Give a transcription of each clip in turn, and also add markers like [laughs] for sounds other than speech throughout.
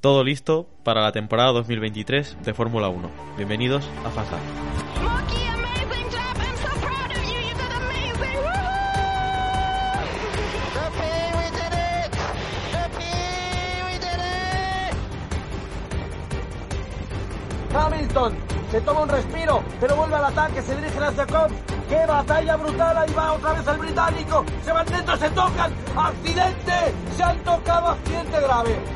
todo listo para la temporada 2023 de Fórmula 1. Bienvenidos a FASA. Hamilton se toma un respiro, pero vuelve al ataque, se dirige hacia Cobb. ¡Qué batalla brutal! Ahí va otra vez el británico. Se van dentro, se tocan. ¡Accidente! Se han tocado accidente grave.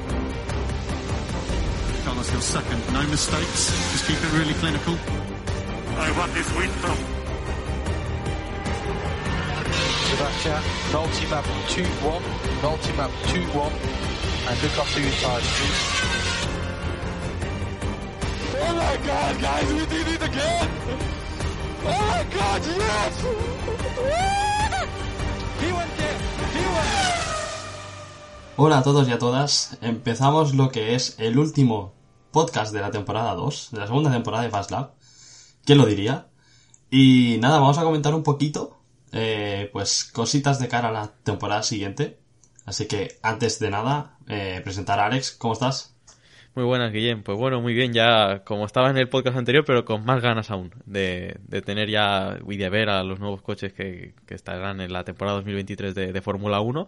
Carlos Hill second, no mistakes. Just keep it really clinical. I want this win, Tom. Sebastian, multi-map 2-1, multi-map 2-1, and look after your tires, please. Oh my god, guys, we did it again! Oh my god, yes! he went there! He went Hola a todos y a todas. Empezamos lo que es el último podcast de la temporada 2, de la segunda temporada de Fast Lab. ¿Quién lo diría? Y nada, vamos a comentar un poquito, eh, pues cositas de cara a la temporada siguiente. Así que antes de nada, eh, presentar a Alex. ¿Cómo estás? Muy buenas, Guillem. Pues bueno, muy bien, ya como estaba en el podcast anterior, pero con más ganas aún de, de tener ya y de ver a los nuevos coches que, que estarán en la temporada 2023 de, de Fórmula 1.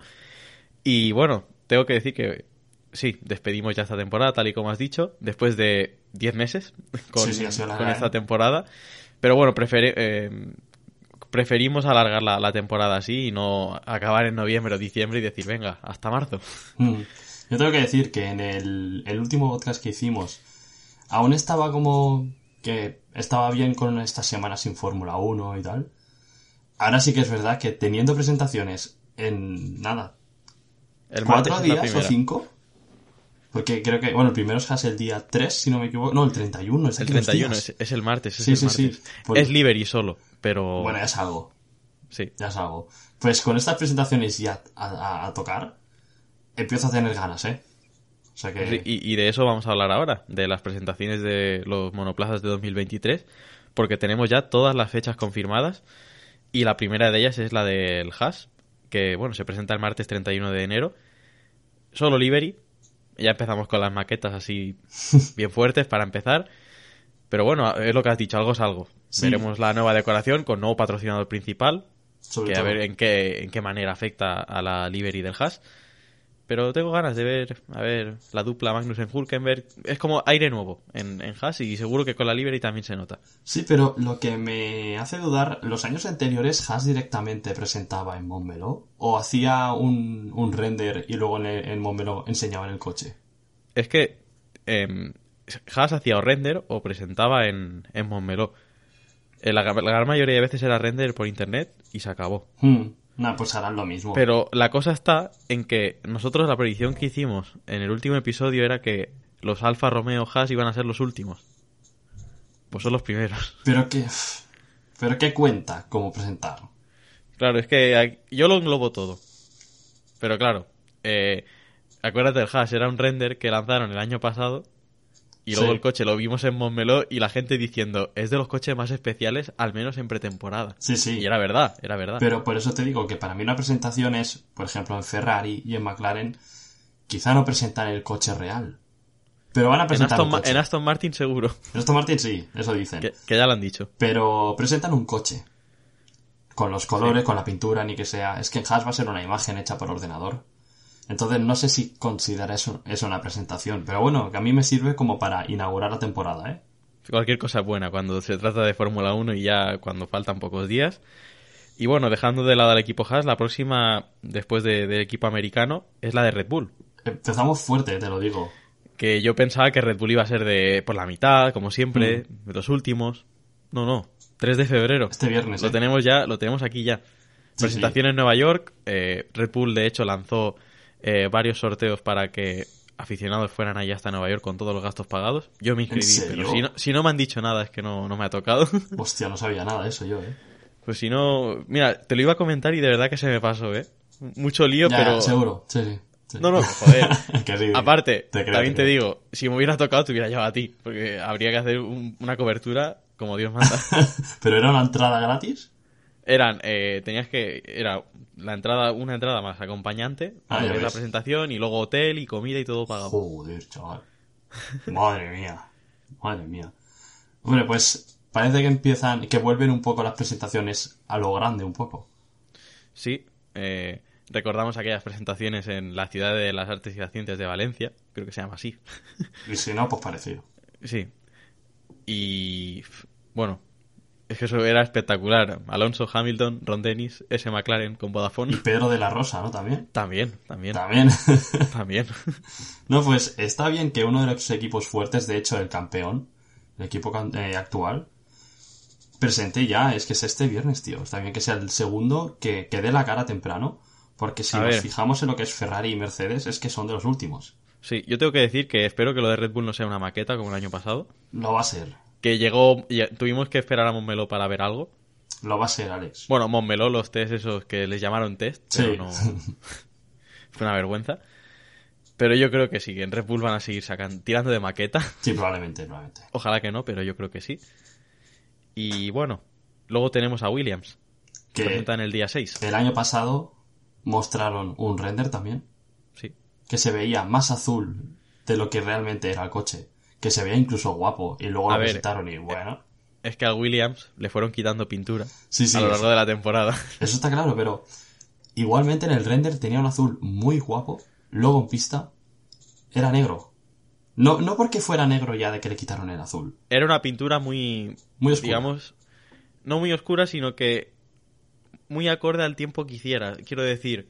Y bueno, tengo que decir que sí, despedimos ya esta temporada, tal y como has dicho, después de 10 meses [laughs] con, Sí, sí, con ¿eh? esta temporada. Pero bueno, preferi- eh, preferimos alargar la, la temporada así y no acabar en noviembre o diciembre y decir, venga, hasta marzo. Mm. Yo tengo que decir que en el, el último podcast que hicimos, aún estaba como que estaba bien con estas semanas sin Fórmula 1 y tal. Ahora sí que es verdad que teniendo presentaciones en nada, El cuatro días o cinco. Porque creo que, bueno, el primero es casi el día 3, si no me equivoco. No, el 31. Es El aquí dos 31 días. es, es el martes. Es Sí, el sí, sí. martes. Por- Es livery solo, pero. Bueno, ya es algo. Sí. Ya es algo. Pues con estas presentaciones ya a, a- a tocar, empiezo a tener ganas, ¿eh? O sea que... Sí, Y, y de eso vamos a hablar ahora, de las presentaciones de los monoplazas de 2023, porque tenemos ya todas las fechas confirmadas y la primera de ellas es la del Haas, que bueno, se presenta el martes 31 de enero. Solo livery, ya empezamos con las maquetas así [laughs] bien fuertes para empezar. Pero bueno, es lo que has dicho, algo es algo. Sí. Veremos la nueva decoración con nuevo patrocinador principal, sobre que a ver en qué, en qué manera afecta a la livery del Haas. Pero tengo ganas de ver, a ver, la dupla Magnussen-Hulkenberg. Es como aire nuevo en, en Haas y seguro que con la livery también se nota. Sí, pero lo que me hace dudar, los años anteriores Haas directamente presentaba en Montmeló o hacía un, un render y luego en, el- en Montmeló enseñaba en el coche. Es que em, Haas hacía o render o presentaba en, en Montmeló. Eh, La, la gran mayoría de veces era render por internet y se acabó. Hmm, Nah, pues harán lo mismo. Pero la cosa está en que nosotros la predicción que hicimos en el último episodio era que los Alfa Romeo Haas iban a ser los últimos. Pues son los primeros. [laughs] Pero qué... Pero qué cuenta como presentar. Claro, es que yo lo englobo todo. Pero claro, eh, acuérdate del Haas, era un render que lanzaron el año pasado y luego Sí. el coche lo vimos en Montmeló y la gente diciendo, es de los coches más especiales, al menos en pretemporada. Sí, sí. Y era verdad, era verdad. Pero por eso te digo que para mí una presentación es, por ejemplo, en Ferrari y en McLaren, quizá no presentan el coche real. Pero van a en, presentar Aston, un Ma- coche. en Aston Martin seguro, En Aston Martin sí, eso dicen. que, que ya lo han dicho. Pero presentan un coche. Con los colores, con la pintura, ni que sea. Es que en Haas va a ser una imagen hecha por ordenador. Entonces no sé si considera eso, eso una presentación. Pero bueno, que a mí me sirve como para inaugurar la temporada, ¿eh? Cualquier cosa es buena cuando se trata de Fórmula 1 y ya cuando faltan pocos días. Y bueno, dejando de lado al equipo Haas, la próxima, después de- del equipo americano, es la de Red Bull. Empezamos fuerte, te lo digo. que yo pensaba que Red Bull iba a ser de por la mitad, como siempre, de los últimos. No, no, 3 de febrero. Mm. Este viernes, Lo ¿eh? tenemos ya, lo tenemos aquí ya. Sí, Presentación en Nueva York. eh, Red Bull, de hecho, lanzó eh, varios sorteos para que aficionados fueran allá hasta Nueva York con todos los gastos pagados. Yo me inscribí, pero si no, si no me han dicho nada es que no, no me ha tocado. [laughs] Hostia, no sabía nada de eso yo, ¿eh? pues si no, mira, te lo iba a comentar y de verdad que se me pasó, ¿eh? Mucho lío, Ya, pero... seguro, sí, sí. sí. No, no, joder. [laughs] Sí, Aparte, te creo, también te digo, si me hubiera tocado te hubiera llevado a ti, porque habría que hacer un- una cobertura como Dios manda. [laughs] ¿Pero era una entrada gratis? Eran, eh, tenías que, era la entrada, una entrada más acompañante, Ah, la presentación y luego hotel y comida y todo pagado. Joder, chaval. Madre mía. Madre mía. Hombre, pues parece que empiezan, que vuelven un poco las presentaciones a lo grande un poco. Sí, eh, recordamos aquellas presentaciones en la ciudad de las artes y las ciencias de Valencia, creo que se llama así. Y si no, pues parecido. Sí. Y bueno, es que eso era espectacular. Alonso, Hamilton, Ron Dennis, S. McLaren con Y Vodafone. Pedro de la Rosa, ¿no? También. También, también, También. [laughs] también. [laughs] no, pues está bien que uno de los equipos fuertes, de hecho el campeón, el equipo eh, actual, presente ya, es que es este viernes, tío. Está bien que sea el segundo, que, que dé la cara temprano, porque si A nos ver. fijamos en lo que es Ferrari y Mercedes, es que son de los últimos. Sí, yo tengo que decir que espero que lo de Red Bull no sea una maqueta como el año pasado. Lo va a ser. Que llegó, y tuvimos que esperar a Montmeló para ver algo. Lo va a ser, Alex. Bueno, Montmeló, los test esos que les llamaron test, pero Sí. no. [laughs] Fue una vergüenza. Pero yo creo que sí, que en Red Bull van a seguir sacando, tirando de maqueta. Sí, probablemente, probablemente. Ojalá que no, pero yo creo que sí. Y bueno, luego tenemos a Williams. Que Que presentan el día 6. el año pasado mostraron un render también Sí. que se veía más azul de lo que realmente era el coche. Que se veía incluso guapo. Y luego A lo ver, presentaron y bueno. Es que al Williams le fueron quitando pintura Sí, sí. a lo largo de la temporada. [laughs] Eso está claro, pero igualmente en el render tenía un azul muy guapo. Luego en pista era negro. No, no porque fuera negro ya de que le quitaron el azul. Era una pintura muy, Muy oscuro. digamos, no muy oscura, sino que muy acorde al tiempo que hiciera. Quiero decir,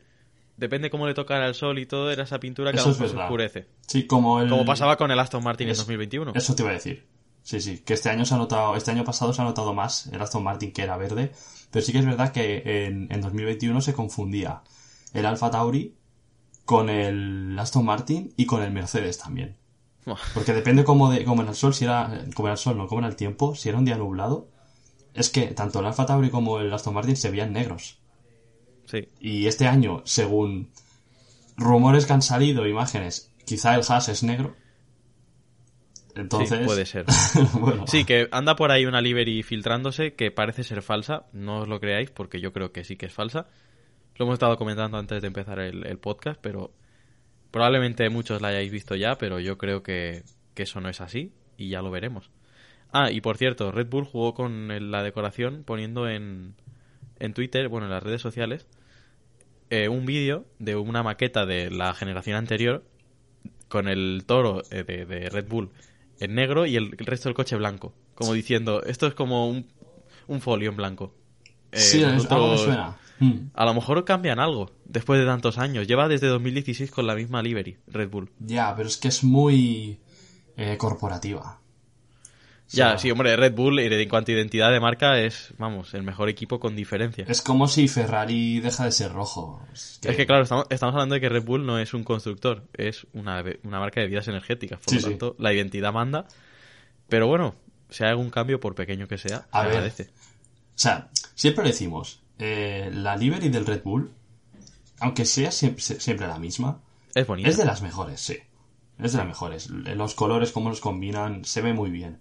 depende cómo le tocara el sol y todo, era esa pintura que Eso a lo es mejor se verdad. oscurece. Sí, como el... Como pasaba con el Aston Martin en Eso- 2021. Eso te iba a decir. Sí, sí, que este año se ha notado, este año pasado se ha notado más el Aston Martin que era verde, pero sí que es verdad que en, en 2021 se confundía el Alfa Tauri con el Aston Martin y con el Mercedes también. Porque depende como de, como en el sol, si era, como en el sol, no, como en el tiempo, si era un día nublado, es que tanto el Alfa Tauri como el Aston Martin se veían negros. Sí. Y este año, según rumores que han salido, imágenes, quizá el Haas es negro. Entonces, Sí, puede ser. [laughs] bueno, Sí, que anda por ahí una livery filtrándose que parece ser falsa. No os lo creáis porque yo creo que sí que es falsa. Lo hemos estado comentando antes de empezar el, el podcast, pero probablemente muchos la hayáis visto ya, pero yo creo que, que eso no es así y ya lo veremos. Ah, y por cierto, Red Bull jugó con la decoración poniendo en, en Twitter, bueno, en las redes sociales, eh, un vídeo de una maqueta de la generación anterior con el toro eh, de, de Red Bull en negro y el, el resto del coche blanco. Como diciendo, esto es como un, un folio en blanco. Eh, sí, es- algo suena. A lo mejor cambian algo después de tantos años. Lleva desde 2016 con la misma livery, Red Bull. Ya, pero es que es muy eh, corporativa. Ya, sí, hombre, Red Bull eh, en cuanto a identidad de marca es, vamos, el mejor equipo con diferencia. Es como si Ferrari deja de ser rojo. Es que, Es que claro, estamos, estamos hablando de que Red Bull no es un constructor, es una, una marca de bebidas energéticas. Por Sí, lo sí. tanto, la identidad manda. Pero bueno, si hay algún cambio, por pequeño que sea, A se ver. agradece. O sea, siempre decimos, eh, la livery del Red Bull, aunque sea siempre, siempre la misma, Es bonito. es de las mejores, sí. Es de las mejores. Los colores, cómo los combinan, se ve muy bien.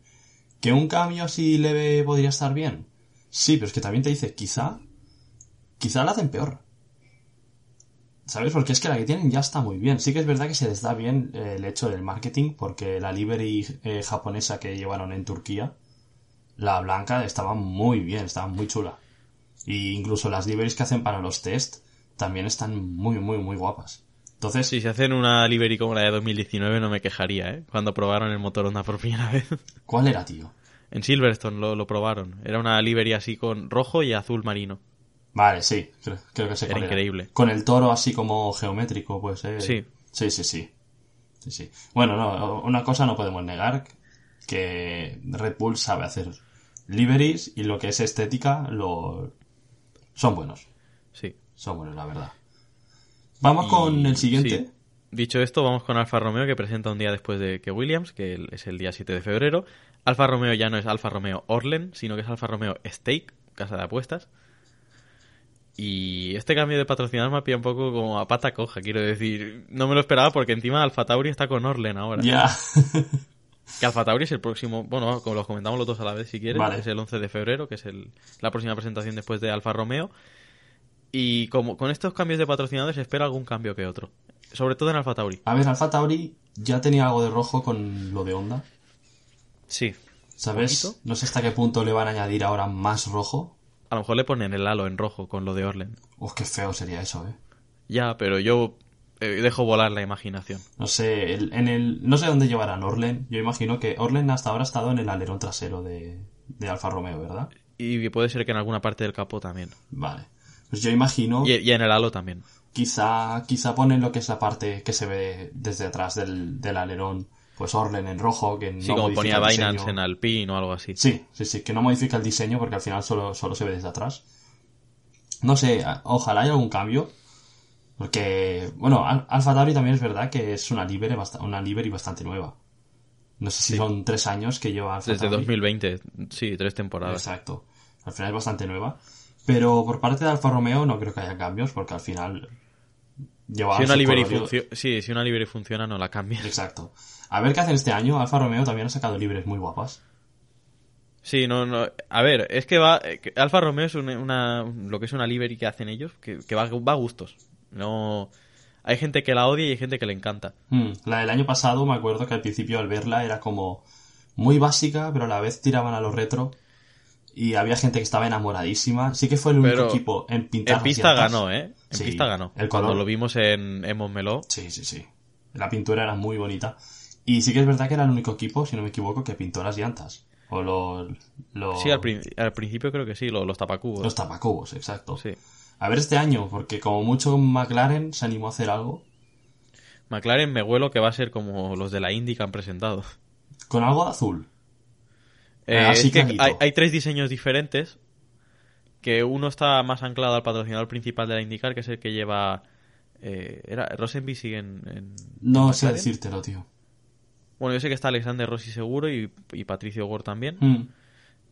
¿Que un cambio así leve podría estar bien? Sí, pero es que también te dice, quizá, quizá la hacen peor. ¿Sabes? Porque es que la que tienen ya está muy bien. Sí que es verdad que se les da bien eh, el hecho del marketing, porque la livery eh, japonesa que llevaron en Turquía, la blanca, estaba muy bien, estaba muy chula. Y incluso las liveries que hacen para los test también están muy, muy, muy guapas. Entonces, Si se hacen una livery como la de 2019 no me quejaría, ¿eh? Cuando probaron el motor Honda por primera vez. [laughs] ¿cuál era, tío? en Silverstone lo, lo probaron. Era una livery así con rojo y azul marino. Vale, sí, creo, creo que sé Era increíble. Con el toro así como geométrico, pues, eh. Sí. Sí, sí, sí. Sí, sí. Bueno, no, una cosa no podemos negar, que Red Bull sabe hacer liveries y lo que es estética lo son buenos. Sí. Son buenos, la verdad. Vamos Y- con el siguiente. sí. Dicho esto, vamos con Alfa Romeo, que presenta un día después de que Williams, que es el día 7 de febrero. Alfa Romeo ya no es Alfa Romeo Orlen, sino que es Alfa Romeo Stake, casa de apuestas. Y este cambio de patrocinador me ha pillado un poco como a pata coja, quiero decir. No me lo esperaba porque encima Alfa Tauri está con Orlen ahora. Ya. [laughs] Que Alfa Tauri es el próximo, bueno, como los comentamos los dos a la vez si quieres, Vale. es el 11 de febrero, que es el, la próxima presentación después de Alfa Romeo. Y como con estos cambios de patrocinadores se espera algún cambio que otro. Sobre todo en Alfa Tauri. A ver, Alfa Tauri ya tenía algo de rojo con lo de Honda. Sí. ¿Sabes? ¿Poquito? No sé hasta qué punto le van a añadir ahora más rojo. A lo mejor le ponen el halo en rojo con lo de Orlen. Uf, qué feo sería eso, eh. Ya, pero yo eh, dejo volar la imaginación. No sé, el- en el, no sé dónde llevarán Orlen. Yo imagino que Orlen hasta ahora ha estado en el alerón trasero de, de Alfa Romeo, ¿verdad? Y puede ser que en alguna parte del capó también. Vale. Pues yo imagino, Y, y en el halo también. quizá, quizá ponen lo que es la parte que se ve desde atrás del, del alerón, pues Orlen en rojo, que no Sí, como ponía el Binance diseño. en Alpine o algo así. Sí, sí, sí, que no modifica el diseño porque al final solo, solo se ve desde atrás. No sé, ojalá haya algún cambio. Porque, bueno, Al- Alfa Tauri también es verdad que es una bast- una livery bastante nueva. No sé si son tres años que lleva Alfa Desde Tauri. 2020, sí, tres temporadas. Exacto. Al final es bastante nueva. Pero por parte de Alfa Romeo no creo que haya cambios porque al final lleva Si una, livery sí, si una livery funciona, no la cambian. Exacto. A ver qué hacen este año. Alfa Romeo también ha sacado libres muy guapas. Sí, no, no. A ver, es que va. eh, Alfa Romeo es una, una- lo que es una livery que hacen ellos, que, que va, va a gustos. No. Hay gente que la odia y hay gente que le encanta. Hmm, La del año pasado me acuerdo que al principio al verla era como muy básica, pero a la vez tiraban a lo retro. Y había gente que estaba enamoradísima. Sí que fue el único Pero equipo en pintar En pista las llantas. ganó, ¿eh? En Sí, pista ganó. El Cuando lo vimos en, en Montmeló. Sí, sí, sí. La pintura era muy bonita. Y sí que es verdad que era el único equipo, si no me equivoco, que pintó las llantas. O los... los Sí, al, prin- al principio creo que sí, lo- los, tapacubos. Los tapacubos, exacto. Sí. A ver este año, porque como mucho McLaren se animó a hacer algo. McLaren me huelo que va a ser como los de la Indy que han presentado. Con algo de azul. Eh, así es que hay, hay tres diseños diferentes. Que uno está más anclado al patrocinador principal de la IndyCar, que es el que lleva. Eh, ¿Era Rosenby sigue en, en- No sé decírtelo, tío. Bueno, yo sé que está Alexander Rossi seguro y, y Patricio Gore también. Hmm.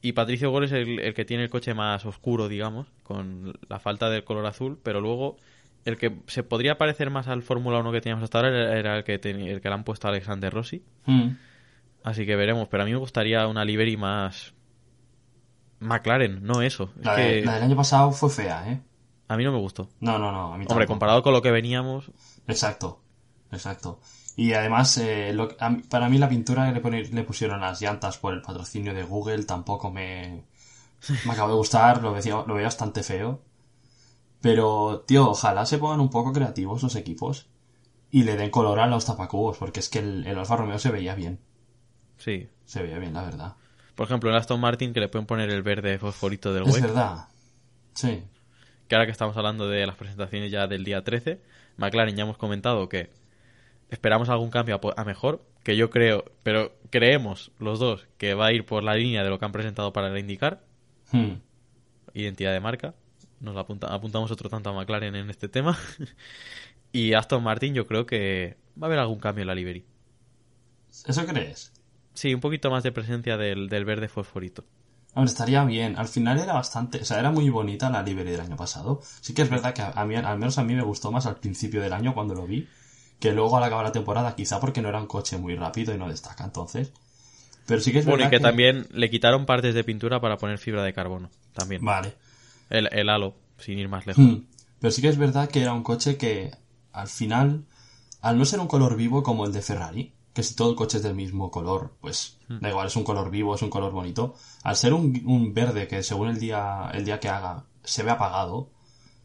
Y Patricio Gore es el, el que tiene el coche más oscuro, digamos, con la falta del color azul, pero luego el que se podría parecer más al Fórmula 1 que teníamos hasta ahora era, el, que tenía- el que le han puesto a Alexander Rossi. Hmm. Así que veremos, pero a mí me gustaría una livery más McLaren, no eso. Es La, de- que la del año pasado fue fea, ¿eh? a mí no me gustó. No, no, no. A mí Hombre, comparado con lo que veníamos, Exacto, exacto. Y además, eh, lo- a para mí la pintura que le, pone- le pusieron las llantas por el patrocinio de Google tampoco me, me acabó de gustar, lo veía, lo veía bastante feo. Pero, tío, ojalá se pongan un poco creativos los equipos y le den color a los tapacubos, porque es que el, el Alfa Romeo se veía bien, sí. se veía bien, la verdad. Por ejemplo, el Aston Martin que le pueden poner el verde fosforito del Es WEC, verdad, sí. que ahora que estamos hablando de las presentaciones ya del día 13, McLaren ya hemos comentado que esperamos algún cambio a, mejor, que yo creo, pero creemos los dos que va a ir por la línea de lo que han presentado para indicar, Hmm. identidad de marca. Nos la apunta- apuntamos otro tanto a McLaren en este tema. [laughs] y Aston Martin yo creo que va a haber algún cambio en la livery. ¿Eso crees? Sí, un poquito más de presencia del, del verde fosforito. Hombre, estaría bien. Al final era bastante, o sea, era muy bonita la livery del año pasado. Sí que es verdad que a, mí, al menos a mí me gustó más al principio del año cuando lo vi, que luego al acabar la temporada, quizá porque no era un coche muy rápido y no destaca entonces. Pero sí que es Bueno, y verdad que, también le quitaron partes de pintura para poner fibra de carbono. También. Vale. El, el halo, sin ir más lejos. Hmm. Pero sí que es verdad que era un coche que al final, al no ser un color vivo como el de Ferrari, que si todo el coche es del mismo color, pues da igual, es un color vivo, es un color bonito. Al ser un, un verde que según el día, el día que haga se ve apagado,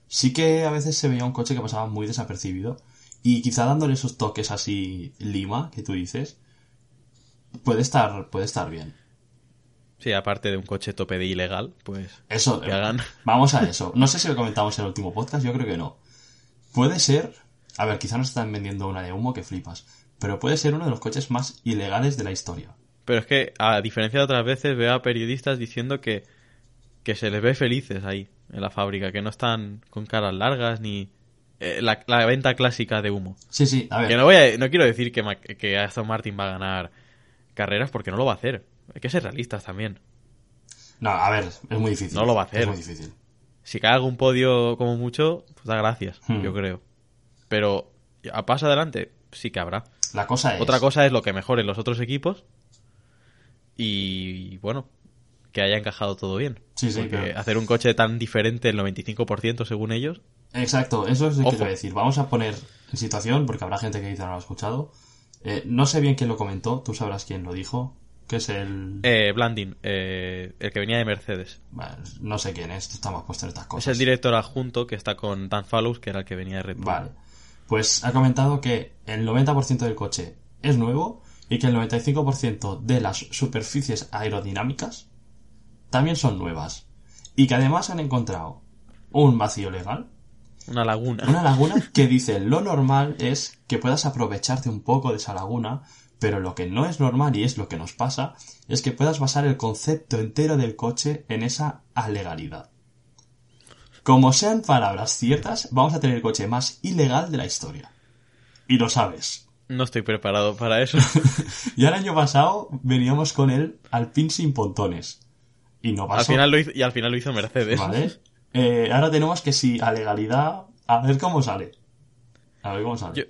sí que a veces se veía un coche que pasaba muy desapercibido. Y quizá dándole esos toques así lima que tú dices, puede estar, puede estar bien. Sí, aparte de un coche tope de ilegal, pues Eso, que hagan. [laughs] Vamos a eso. No sé si lo comentamos en el último podcast, yo creo que no. Puede ser, a ver, quizá nos están vendiendo una de humo que flipas, pero puede ser uno de los coches más ilegales de la historia. Pero es que, a diferencia de otras veces, veo a periodistas diciendo que, que se les ve felices ahí, en la fábrica, que no están con caras largas ni... eh, la, la venta clásica de humo. Sí, sí, a ver. Que no, voy a- no quiero decir que, Ma- que Aston Martin va a ganar carreras porque no lo va a hacer. Hay que ser realistas también. No, a ver, es muy difícil. No lo va a hacer. Es muy difícil. Si cae algún podio como mucho, pues da gracias, Hmm. yo creo. Pero a paso adelante, sí que habrá. La cosa es... Otra cosa es lo que mejoren los otros equipos y bueno, que haya encajado todo bien. Sí, sí, Porque hacer un coche tan diferente, el 95% según ellos, Exacto, eso es lo que quiero decir. Vamos a poner en situación, porque habrá gente que quizá no lo ha escuchado. Eh, no sé bien quién lo comentó, tú sabrás quién lo dijo, que es el... eh, Blandin, eh, el que venía de Mercedes. Vale, no sé quién es, está más puesto en estas cosas. Es el director adjunto que está con Dan Fallows, que era el que venía de Red Bull. Vale. Pues ha comentado que el 90% del coche es nuevo y que el 95% de las superficies aerodinámicas también son nuevas. Y que además han encontrado un vacío legal, Una laguna. una laguna [laughs] que dice lo normal es que puedas aprovecharte un poco de esa laguna, pero lo que no es normal y es lo que nos pasa es que puedas basar el concepto entero del coche en esa alegalidad. Como sean palabras ciertas, vamos a tener el coche más ilegal de la historia. Y lo sabes. No estoy preparado para eso. [laughs] Ya el año pasado veníamos con el Alpine sin pontones. Y no pasó. al final lo hizo, y al final lo hizo Mercedes. ¿Vale? Eh, ahora tenemos que si a legalidad, a ver cómo sale. A ver cómo sale. Yo,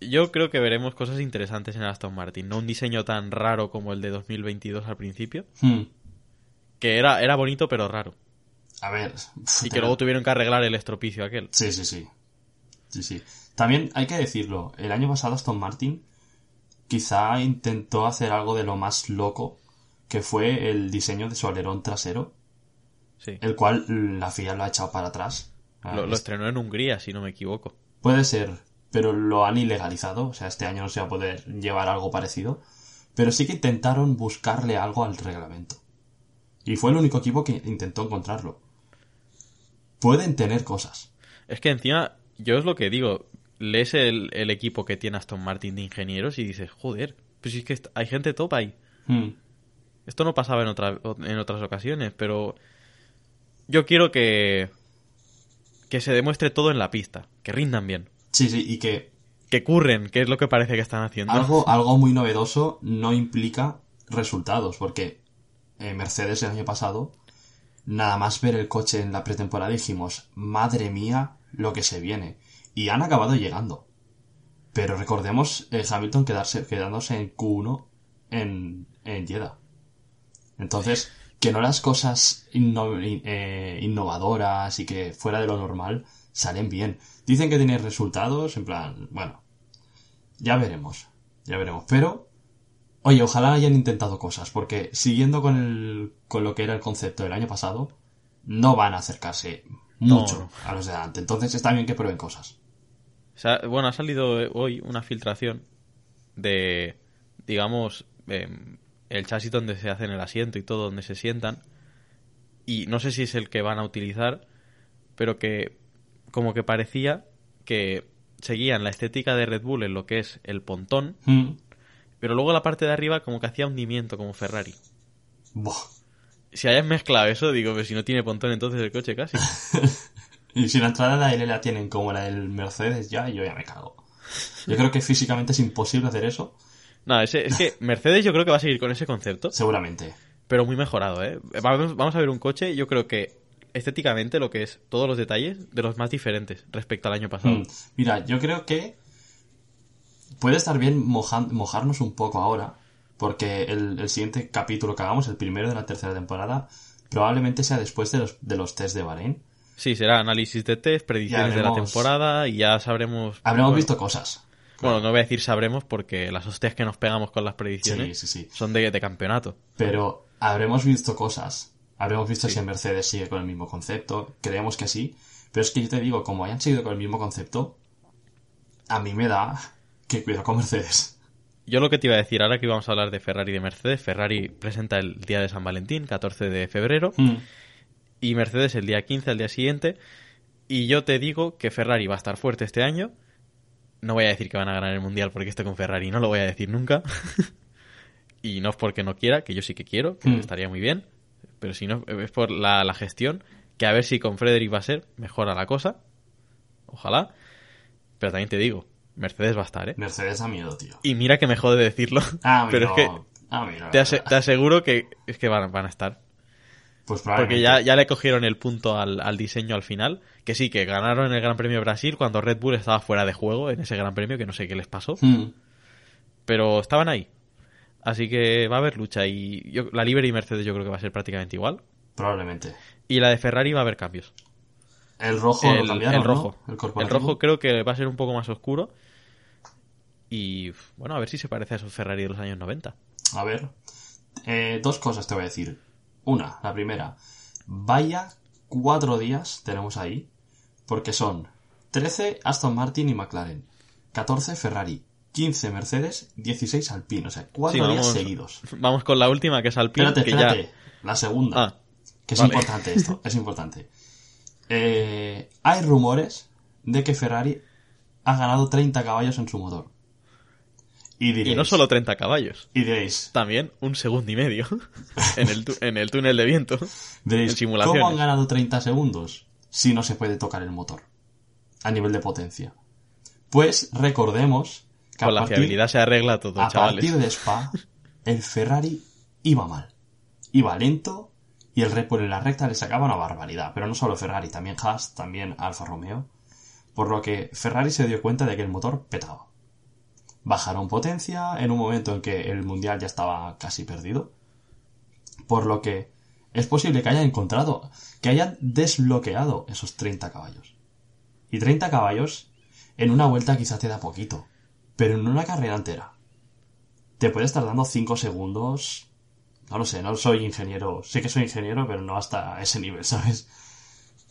yo creo que veremos cosas interesantes en Aston Martin. No un diseño tan raro como el de 2022 al principio. Hmm. Que era, era bonito pero raro. A ver. Y que luego tuvieron que arreglar el estropicio aquel. Sí, sí, sí. Sí, sí. También hay que decirlo, el año pasado Aston Martin quizá intentó hacer algo de lo más loco, que fue el diseño de su alerón trasero, Sí. el cual la FIA lo ha echado para atrás. Lo, lo es- estrenó en Hungría, si no me equivoco. Puede ser, pero lo han ilegalizado, o sea, este año no se va a poder llevar algo parecido, pero sí que intentaron buscarle algo al reglamento. Y fue el único equipo que intentó encontrarlo. Pueden tener cosas. Es que encima, yo es lo que digo, lees el, el equipo que tiene Aston Martin de ingenieros y dices, joder, pues es que hay gente top ahí. Hmm. Esto no pasaba en, otra- en otras ocasiones, pero yo quiero que, que se demuestre todo en la pista, que rindan bien, Sí, sí, y que que curren, que es lo que parece que están haciendo. algo, algo muy novedoso no implica resultados, porque eh, Mercedes el año pasado, nada más ver el coche en la pretemporada dijimos, madre mía, lo que se viene. Y han acabado llegando. Pero recordemos Hamilton quedarse, quedándose en Q1 en, en Jeddah. Entonces, que no las cosas inno- in- eh, innovadoras y que fuera de lo normal salen bien. Dicen que tiene resultados, en plan, bueno, ya veremos, ya veremos. Pero, oye, ojalá hayan intentado cosas, porque siguiendo con, el, con lo que era el concepto del año pasado, no van a acercarse mucho No. a los de delante. Entonces está bien que prueben cosas. Bueno, ha salido eh, hoy una filtración de, digamos, em, el chasis donde se hacen el asiento y todo, donde se sientan. Y no sé si es el que van a utilizar, pero que como que parecía que seguían la estética de Red Bull en lo que es el pontón, Mm. Pero luego la parte de arriba como que hacía hundimiento como Ferrari. Buah. Si hayas mezclado eso, digo, que si no tiene pontón entonces el coche casi. [laughs] Y si la entrada de aire la tienen como la del Mercedes ya, yo ya me cago. Yo creo que físicamente es imposible hacer eso, No, es que [laughs] Mercedes yo creo que va a seguir con ese concepto. seguramente. pero muy mejorado, ¿eh? Vamos, vamos a ver un coche, yo creo que estéticamente lo que es todos los detalles de los más diferentes respecto al año pasado. Mm. Mira, yo creo que puede estar bien mojarnos un poco ahora, porque el, el siguiente capítulo que hagamos, el primero de la tercera temporada, probablemente sea después de los, de los test de Bahrein. Sí, será análisis de test, predicciones de la temporada y ya sabremos... Habremos bueno, visto cosas. Bueno, no voy a decir sabremos porque las hostias que nos pegamos con las predicciones Sí, sí, sí. son de, de campeonato. Pero habremos visto cosas. Habremos visto si en Mercedes sigue con el mismo concepto. Creemos que sí. Pero es que yo te digo, como hayan seguido con el mismo concepto, a mí me da que cuidado con Mercedes. Yo lo que te iba a decir ahora que íbamos a hablar de Ferrari y de Mercedes, Ferrari presenta el día de San Valentín, 14 de febrero, Mm. y Mercedes el día 15, al día siguiente. Y yo te digo que Ferrari va a estar fuerte este año. No voy a decir que van a ganar el mundial porque estoy con Ferrari, no lo voy a decir nunca. [laughs] y no es porque no quiera, que yo sí que quiero, que Mm. estaría muy bien. Pero si no, es por la, la gestión, que a ver si con Frederick va a ser, mejora la cosa. Ojalá. Pero también te digo, Mercedes va a estar, ¿eh? Mercedes da miedo, tío. Y mira que me jode decirlo. Ah, [laughs] pero es que Ah, mira, te, ase- te aseguro que es que van, van a estar. Pues Porque probablemente. ya, ya le cogieron el punto al, al diseño al final. Que sí, que ganaron el Gran Premio de Brasil cuando Red Bull estaba fuera de juego en ese Gran Premio, que no sé qué les pasó. Mm. Pero estaban ahí. Así que va a haber lucha y yo- la Libre y Mercedes yo creo que va a ser prácticamente igual. Probablemente. Y la de Ferrari va a haber cambios. El rojo lo el, cambiaron, el ¿no? rojo. El, rojo creo que va a ser un poco más oscuro. Y bueno, a ver si se parece a esos Ferrari de los años 90. A ver. eh, dos cosas te voy a decir. Una, la primera. Vaya cuatro días tenemos ahí. Porque son 13 Aston Martin y McLaren. 14 Ferrari. 15 Mercedes. 16 Alpine. O sea, cuatro Sí, días seguidos. Vamos con la última, que es Alpine, Espérate, que espérate. ya... La segunda. Ah, que es vale. importante esto. Es importante. Eh, hay rumores de que Ferrari ha ganado 30 caballos en su motor. Y diréis, Y no solo 30 caballos, y diréis, también un segundo y medio [laughs] en el, tu- en el túnel de viento. diréis, en simulaciones. ¿cómo han ganado 30 segundos si no se puede tocar el motor? A nivel de potencia. Pues recordemos que Con a la partir, fiabilidad se arregla todo, a chavales. partir de Spa, el Ferrari iba mal. Iba lento y el Red Bull en la recta le sacaba una barbaridad. Pero no solo Ferrari, también Haas, también Alfa Romeo. Por lo que Ferrari se dio cuenta de que el motor petaba. Bajaron potencia en un momento en que el mundial ya estaba casi perdido. Por lo que es posible que hayan encontrado, que hayan desbloqueado esos 30 caballos. Y 30 caballos en una vuelta quizá te da poquito, pero en una carrera entera te puede estar dando 5 segundos. No lo sé, no soy ingeniero. Sé que soy ingeniero, pero no hasta ese nivel, [laughs] ¿sabes?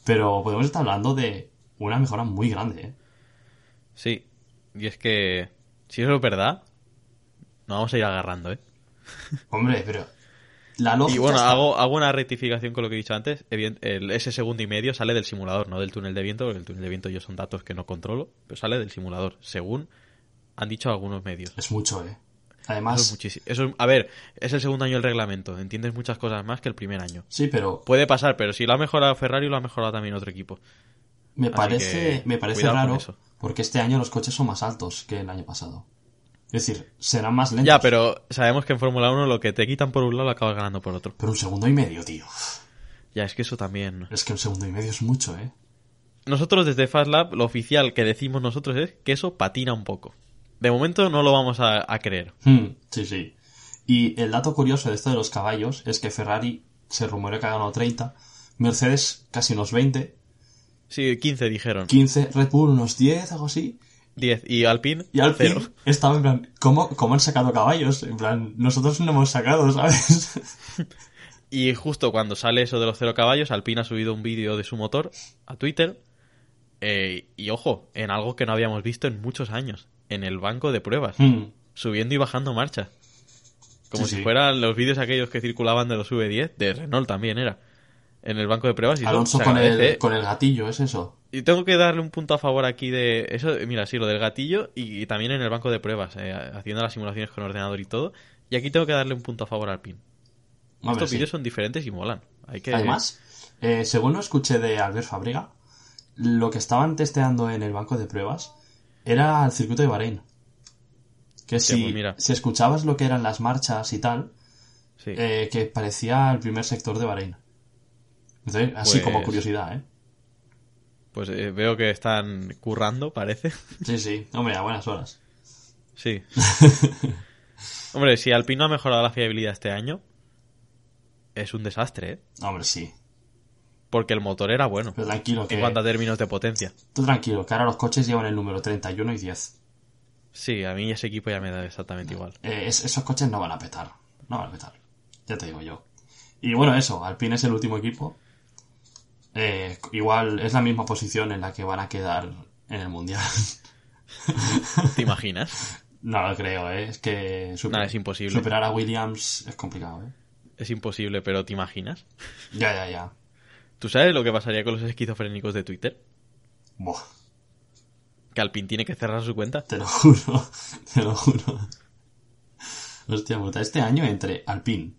Pero podemos estar hablando de una mejora muy grande, ¿eh? Sí, y es que si eso es verdad, nos vamos a ir agarrando, ¿eh? [laughs] Hombre, pero la lógica Y bueno, está- hago, hago una rectificación con lo que he dicho antes. El- ese segundo y medio sale del simulador, no del túnel de viento, porque el túnel de viento yo son datos que no controlo, pero sale del simulador, según han dicho algunos medios. Es mucho, ¿eh? Eso es Además, muchísimo. Eso es- a ver, es el segundo año del reglamento, entiendes muchas cosas más que el primer año. sí, pero Puede pasar, pero si lo ha mejorado Ferrari, lo ha mejorado también otro equipo. me Así parece, me parece raro eso. Porque este año los coches son más altos que el año pasado. Es decir, serán más lentos. Ya, pero sabemos que en Fórmula 1 lo que te quitan por un lado lo acabas ganando por otro. Pero un segundo y medio, tío. Ya, es que eso también. Es que un segundo y medio es mucho, ¿eh? Nosotros desde Fast Lab, lo oficial que decimos nosotros es que eso patina un poco. De momento no lo vamos a, a creer. Hmm, sí, sí. Y el dato curioso de esto de los caballos es que Ferrari se rumorea que ha ganado 30, Mercedes casi unos 20, Sí, 15 dijeron. 15, Red Bull unos 10, algo así. 10. Y Alpine, Y al fin cero. estaba en plan, ¿cómo, ¿cómo han sacado caballos? En plan, nosotros no hemos sacado, ¿sabes? [laughs] Y justo cuando sale eso de los cero caballos, Alpine ha subido un vídeo de su motor a Twitter. eh, y ojo, en algo que no habíamos visto en muchos años. En el banco de pruebas. Hmm, Subiendo y bajando marcha. Como Sí, si sí. fueran los vídeos aquellos que circulaban de los V10. De Renault también era. En el banco de pruebas. Y Alonso con el, con el gatillo, ¿es eso? Y tengo que darle un punto a favor aquí de eso, mira, sí, lo del gatillo y, y también en el banco de pruebas, eh, haciendo las simulaciones con ordenador y todo. Y aquí tengo que darle un punto a favor al pin. Hombre, Estos sí. vídeos son diferentes y molan. Hay que Además, eh, según lo escuché de Albert Fabriga, lo que estaban testeando en el banco de pruebas era el circuito de Bahrein. Que si, pues mira. si escuchabas lo que eran las marchas y tal, sí. eh, que parecía el primer sector de Bahrein. Así Pues- como curiosidad, ¿eh? Pues eh, veo que están currando, parece. Sí, sí. Hombre, a buenas horas. Sí. [laughs] Hombre, si Alpine no ha mejorado la fiabilidad este año, es un desastre, ¿eh? Hombre, sí. Porque el motor era bueno. Pero tranquilo, que... En cuanto a términos de potencia. Tú tranquilo, que ahora los coches llevan el número 31 y 10. Sí, a mí ese equipo ya me da exactamente igual. Eh, es- esos coches no van a petar. No van a petar. Ya te digo yo. Y bueno, eso, Alpine es el último equipo. Eh, igual es la misma posición en la que van a quedar en el mundial. [laughs] ¿Te imaginas? no lo creo, ¿eh? Es que super- es imposible. superar a Williams es complicado, ¿eh? Es imposible, pero ¿te imaginas? Ya, ya, ya. ¿Tú sabes lo que pasaría con los esquizofrénicos de Twitter? Buah, Que Alpine tiene que cerrar su cuenta. te lo juro, [laughs] te lo juro. Hostia puta, este año entre Alpine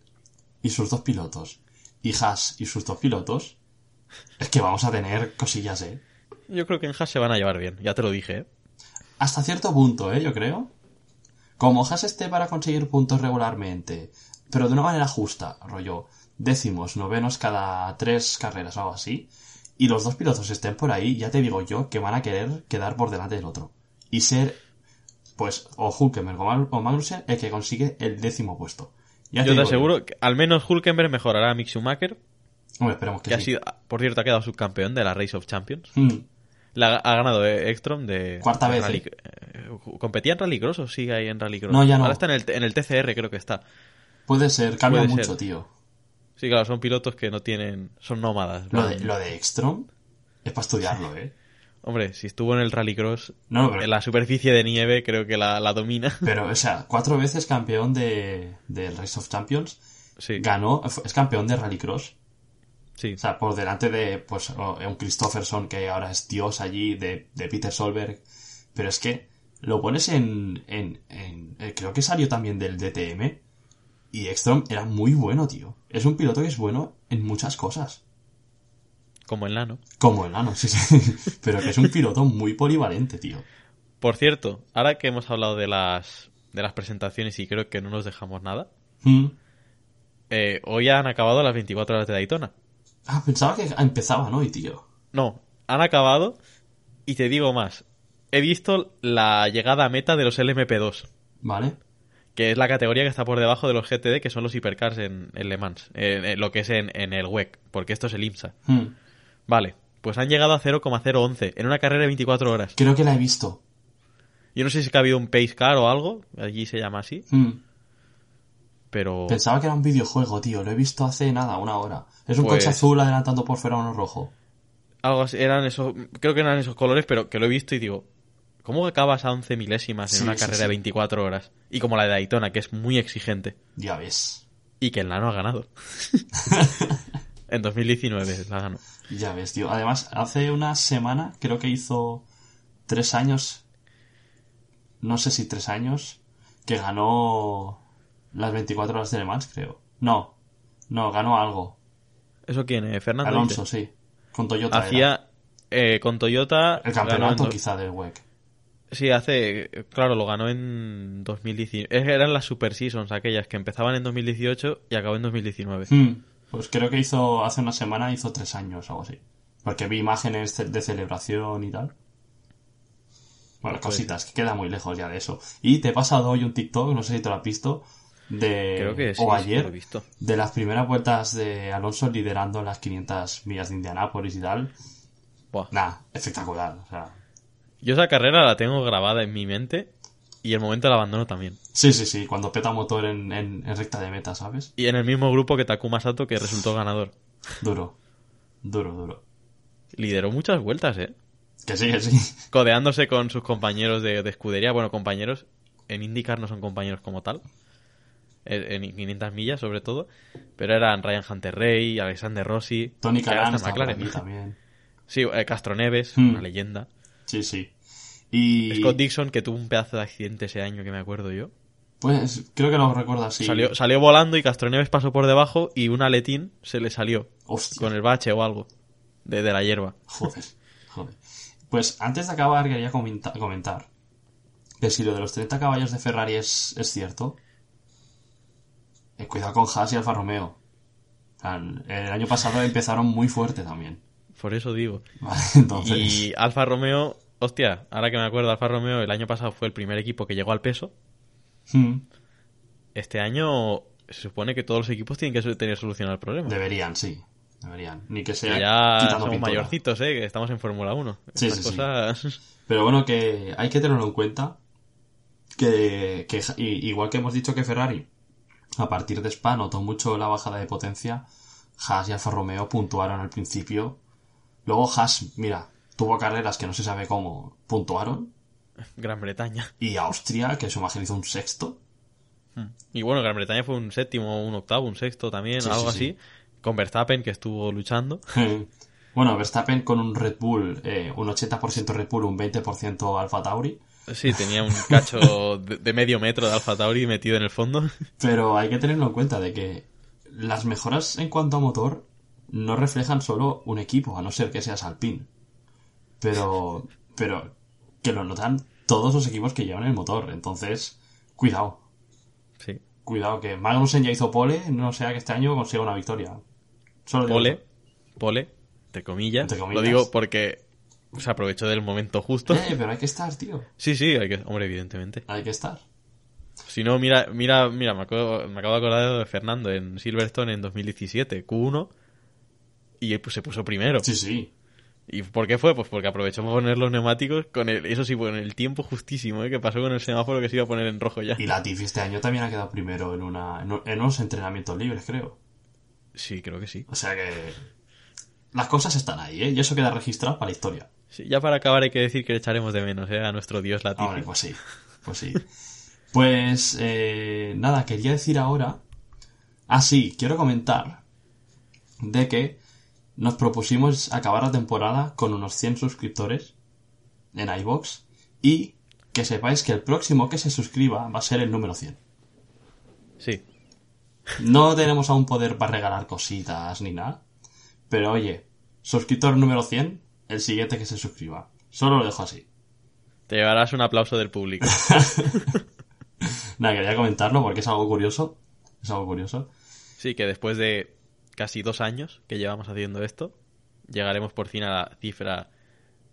y sus dos pilotos y Haas y sus dos pilotos, es que vamos a tener cosillas, ¿eh? Yo creo que en Haas se van a llevar bien, ya te lo dije, ¿eh? Hasta cierto punto, ¿eh? Yo creo. Como Haas esté para conseguir puntos regularmente, pero de una manera justa, rollo, décimos, novenos cada tres carreras o algo así, y los dos pilotos estén por ahí, ya te digo yo que van a querer quedar por delante del otro. Y ser pues o Hulkenberg o Mag- o Magnussen el que consigue el décimo puesto. Ya Yo te aseguro que al menos Hulkenberg mejorará a Mick Schumacher, Hombre, esperemos que, que ha sí. sido, por cierto, ha quedado subcampeón de la Race of Champions. Mm, La, ha ganado eh, Ekstrom de. Cuarta de vez, Rally- eh. eh, ¿Competía en Rallycross o sigue ahí en Rallycross? No, ya no. Ahora está en el, en el TCR, creo que está. puede ser, cambia Puede mucho, ser. tío. Sí, claro, son pilotos que no tienen. Son nómadas. Lo de, lo de Ekstrom es para estudiarlo, ¿eh? Hombre, si estuvo en el Rallycross, No, no, pero, en la superficie de nieve, creo que la, la domina. [laughs] pero, o sea, cuatro veces campeón de, del Race of Champions. Sí, Ganó, es campeón de Rallycross. Sí. O sea, por delante de pues un Christopherson que ahora es Dios allí, de, de Peter Solberg. Pero es que lo pones en, en, en- eh, Creo que salió también del DTM. Y Ekstrom era muy bueno, tío. Es un piloto que es bueno en muchas cosas. Como el nano. Como el nano, [laughs] sí, sí. Pero que es un piloto muy polivalente, tío. Por cierto, ahora que hemos hablado de las, de las presentaciones y creo que no nos dejamos nada, Mm. eh, hoy han acabado las 24 horas de Daytona. Ah, pensaba que empezaban hoy, tío. No, han acabado y te digo más. He visto la llegada a meta de los LMP2, ¿Vale? que es la categoría que está por debajo de los GTD, que son los hipercars en, en Le Mans, en- en lo que es en, el WEC, porque esto es el IMSA. Mm. Vale, pues han llegado a 0,011 en una carrera de 24 horas. Creo que la he visto. Yo no sé si es que ha habido un pace car o algo, allí se llama así, Mm. Pero... Pensaba que era un videojuego, tío. Lo he visto hace nada, una hora. Es un Pues- coche azul adelantando por fuera uno rojo. Algo así, eran esos, creo que eran esos colores, pero que lo he visto y digo, ¿cómo acabas a 11 milésimas en Sí, una sí, carrera sí. de 24 horas? Y como la de Daytona, que es muy exigente, Ya ves. y que el Nano ha ganado. [laughs] en 2019 la ganó. Ya ves, tío. Además, hace una semana, creo que hizo tres años, no sé si tres años, que ganó las 24 horas de Le Mans, creo. No, no, ganó algo. ¿Eso quién es? Fernando. Alonso, sí. Con Toyota. Hacía, eh, con Toyota... El campeonato en quizá del WEC. Sí, hace, claro, lo ganó en 2019. Eran las Super Seasons, aquellas que empezaban en 2018 y acabó en 2019. Hmm, Pues creo que hizo, hace una semana hizo tres años, algo así. Porque vi imágenes de celebración y tal. Bueno, Pues- cositas, que queda muy lejos ya de eso. Y te he pasado hoy un TikTok, no sé si te lo has visto, de... Creo que sí, o ayer, lo he visto. de las primeras vueltas de Alonso liderando las 500 millas de Indianápolis y tal. Nah, espectacular. O sea, Yo esa carrera la tengo grabada en mi mente y el momento del abandono también. sí, sí, sí, cuando peta motor en, en- en recta de meta, ¿sabes? Y en el mismo grupo que Takuma Sato, que resultó ganador. Duro, duro, duro. Lideró muchas vueltas, ¿eh? Que sí, que sí. [laughs] Codeándose con sus compañeros de, de escudería. Bueno, compañeros en IndyCar no son compañeros como tal. En en 500 millas, sobre todo. Pero eran Ryan Hunter Rey, Alexander Rossi. Tony aquí también. Sí, eh, Castro Neves, Hmm. una leyenda. Sí, sí. Y... Scott Dixon, que tuvo un pedazo de accidente ese año que me acuerdo yo. Pues creo que lo recuerdo así. Salió, salió volando y Castro Neves pasó por debajo y un aletín se le salió Hostia. con el bache o algo de, de la hierba. Joder, joder. Pues antes de acabar quería comenta- comentar que si lo de los 30 caballos de Ferrari es, es cierto, cuidado con Haas y Alfa Romeo. El año pasado empezaron muy fuerte también. Por eso digo. Vale, [laughs] entonces... Y Alfa Romeo, hostia, ahora que me acuerdo, Alfa Romeo el año pasado fue el primer equipo que llegó al peso. Hmm, Este año se supone que todos los equipos tienen que tener solucionado el problema. deberían, sí. Deberían. Ni que Que sea ya quitando somos pintura. mayorcitos, ¿eh? Que estamos en Fórmula 1. Sí, Estas sí, sí. [laughs] Pero bueno, que hay que tenerlo en cuenta. Que, que igual que hemos dicho que Ferrari, a partir de Spa, notó mucho la bajada de potencia. Haas y Alfa Romeo puntuaron al principio. Luego Haas, mira, tuvo carreras que no se sabe cómo puntuaron. Gran Bretaña. Y Austria, que su imagen hizo un sexto. Y bueno, Gran Bretaña fue un séptimo, un octavo, un sexto también, Sí, algo sí, sí. así. Con Verstappen, que estuvo luchando. [laughs] bueno, Verstappen con un Red Bull, eh, un 80% Red Bull, un 20% Alfa Tauri. Sí, tenía un cacho de, de medio metro de Alfa Tauri metido en el fondo. Pero hay que tenerlo en cuenta de que las mejoras en cuanto a motor no reflejan solo un equipo, a no ser que seas Alpine. Pero, pero que lo notan todos los equipos que llevan el motor. Entonces, cuidado, Sí. cuidado, que Magnussen ya hizo pole, no sea que este año consiga una victoria. Solo Pole, pole, entre comillas. Entre comillas. Lo digo porque se aprovechó del momento justo. Eh, pero hay que estar, tío. Sí, sí, hay que, hombre, evidentemente. Hay que estar. Si no, mira, mira, mira, me, acuerdo- me acabo de acordar de Fernando en Silverstone en 2017, Q1, y él, pues, se puso primero. Sí, sí. ¿Y por qué fue? Pues porque aprovechó para poner los neumáticos con el, eso sí, con el tiempo justísimo, ¿eh? que pasó con el semáforo que se iba a poner en rojo ya. Y Latifi este año también ha quedado primero en, una, en, un- en unos entrenamientos libres, creo. Sí, creo que sí. O sea que. Las cosas están ahí, ¿eh? Y eso queda registrado para la historia. Sí, ya para acabar hay que decir que le echaremos de menos, ¿eh? A nuestro dios Latifi. Hombre, pues sí. Pues sí. Pues eh, nada, quería decir ahora. Ah, sí, quiero comentar de que nos propusimos acabar la temporada con unos 100 suscriptores en iBox y que sepáis que el próximo que se suscriba va a ser el número 100. Sí. No tenemos aún poder para regalar cositas ni nada, pero oye, suscriptor número 100, el siguiente que se suscriba. Solo lo dejo así. Te llevarás un aplauso del público. [laughs] Nada, quería comentarlo porque es algo curioso. Es algo curioso. Sí, que después de casi dos años que llevamos haciendo esto, llegaremos por fin a la cifra,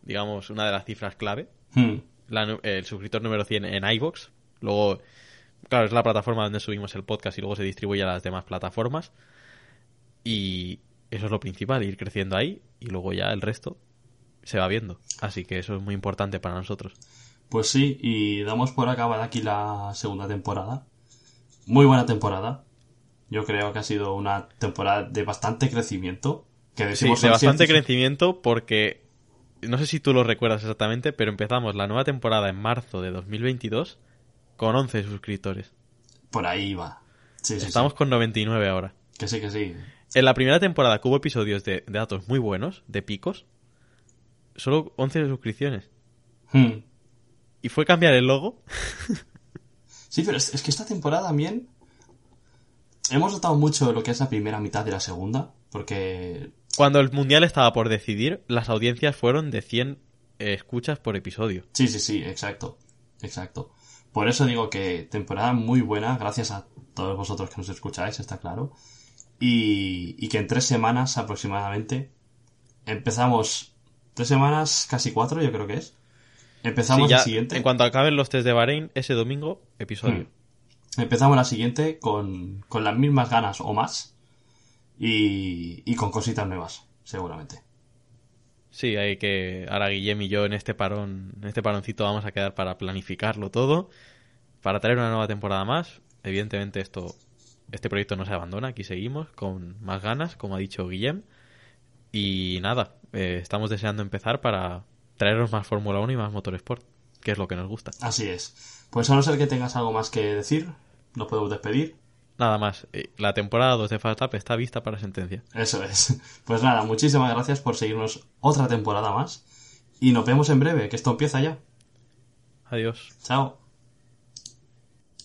digamos, una de las cifras clave, Hmm. la el suscriptor número 100 en iVoox. Luego, claro, es la plataforma donde subimos el podcast y luego se distribuye a las demás plataformas. Y eso es lo principal, ir creciendo ahí y luego ya el resto se va viendo. Así que eso es muy importante para nosotros. Pues sí, y damos por acabada aquí la segunda temporada. Muy buena temporada. Yo creo que ha sido una temporada de bastante crecimiento. Que Sí, decimos de bastante ciencias- crecimiento porque no sé si tú lo recuerdas exactamente, pero empezamos la nueva temporada en marzo de 2022 con 11 suscriptores. Por ahí va. Sí, sí, Estamos sí. con 99 ahora. Que sí, que sí. En la primera temporada que hubo episodios de, de datos muy buenos, de picos, solo 11 suscripciones. Hmm. Y fue cambiar el logo. [laughs] Sí, pero es, es que esta temporada también hemos notado mucho lo que es la primera mitad de la segunda, porque Cuando el mundial estaba por decidir, las audiencias fueron de 100 eh, escuchas por episodio. sí, sí, sí, exacto, exacto. Por eso digo que temporada muy buena, gracias a todos vosotros que nos escucháis, está claro. Y, y que en tres semanas aproximadamente empezamos, tres semanas, casi cuatro, yo creo que es. Empezamos Sí, ya, la siguiente. En cuanto acaben los test de Bahrein, ese domingo, episodio. Hmm. Empezamos la siguiente con, con las mismas ganas o más. Y, y con cositas nuevas, seguramente. Sí, hay que. Ahora Guillem y yo en este parón, en este paroncito vamos a quedar para planificarlo todo, para traer una nueva temporada más. Evidentemente esto, este proyecto no se abandona, aquí seguimos con más ganas, como ha dicho Guillem. Y nada, eh, estamos deseando empezar para traeros más Fórmula 1 y más Motorsport, que es lo que nos gusta. Así es. Pues a no ser que tengas algo más que decir, nos podemos despedir. Nada más, eh, la temporada 2 de Fast Lap está vista para sentencia. Eso es. Pues nada, muchísimas gracias por seguirnos otra temporada más. Y nos vemos en breve, que esto empieza ya. Adiós. Chao.